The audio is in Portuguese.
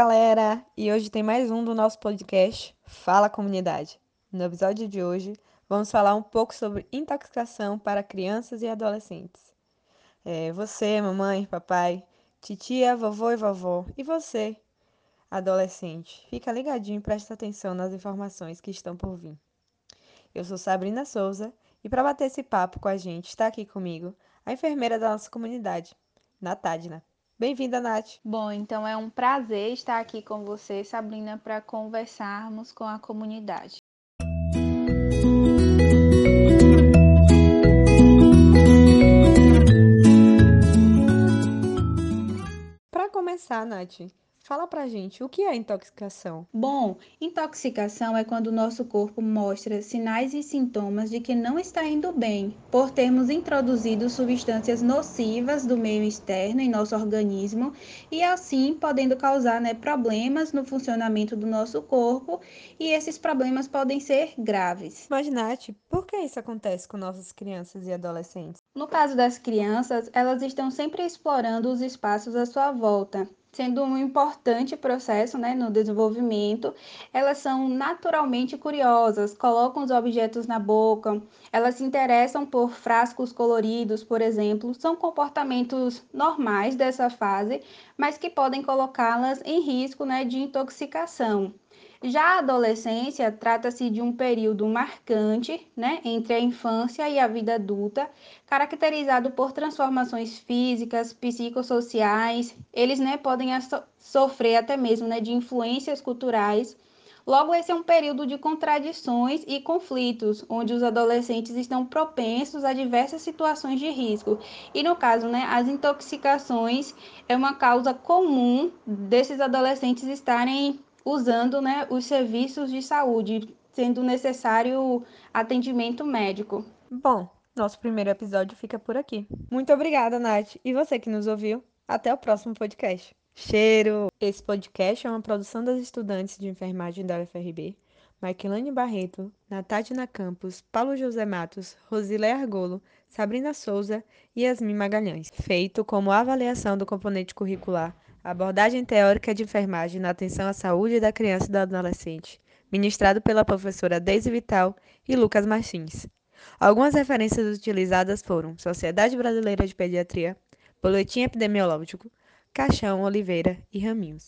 galera! E hoje tem mais um do nosso podcast Fala Comunidade. No episódio de hoje, vamos falar um pouco sobre intoxicação para crianças e adolescentes. É, você, mamãe, papai, titia, vovô e vovó, e você, adolescente, fica ligadinho e presta atenção nas informações que estão por vir. Eu sou Sabrina Souza e para bater esse papo com a gente está aqui comigo a enfermeira da nossa comunidade, Natadna. Bem-vinda, Nath. Bom, então é um prazer estar aqui com você, Sabrina, para conversarmos com a comunidade. Para começar, Nath, Fala pra gente, o que é intoxicação? Bom, intoxicação é quando o nosso corpo mostra sinais e sintomas de que não está indo bem, por termos introduzido substâncias nocivas do meio externo em nosso organismo e assim podendo causar né, problemas no funcionamento do nosso corpo e esses problemas podem ser graves. Mas, Nath, por que isso acontece com nossas crianças e adolescentes? No caso das crianças, elas estão sempre explorando os espaços à sua volta sendo um importante processo né, no desenvolvimento, elas são naturalmente curiosas, colocam os objetos na boca, elas se interessam por frascos coloridos, por exemplo, são comportamentos normais dessa fase, mas que podem colocá-las em risco né, de intoxicação. Já a adolescência trata-se de um período marcante né, entre a infância e a vida adulta, caracterizado por transformações físicas, psicossociais. Eles né, podem sofrer até mesmo né, de influências culturais. Logo, esse é um período de contradições e conflitos, onde os adolescentes estão propensos a diversas situações de risco. E no caso, né, as intoxicações é uma causa comum desses adolescentes estarem usando né, os serviços de saúde, sendo necessário atendimento médico. Bom, nosso primeiro episódio fica por aqui. Muito obrigada, Nath. E você que nos ouviu, até o próximo podcast. Cheiro! Esse podcast é uma produção das estudantes de enfermagem da UFRB, Maquilane Barreto, Natália Campos, Paulo José Matos, Rosilé Argolo, Sabrina Souza e Yasmin Magalhães. Feito como avaliação do componente curricular Abordagem teórica de enfermagem na atenção à saúde da criança e do adolescente, ministrado pela professora Deise Vital e Lucas Martins. Algumas referências utilizadas foram Sociedade Brasileira de Pediatria, Boletim Epidemiológico, Caixão, Oliveira e Raminhos.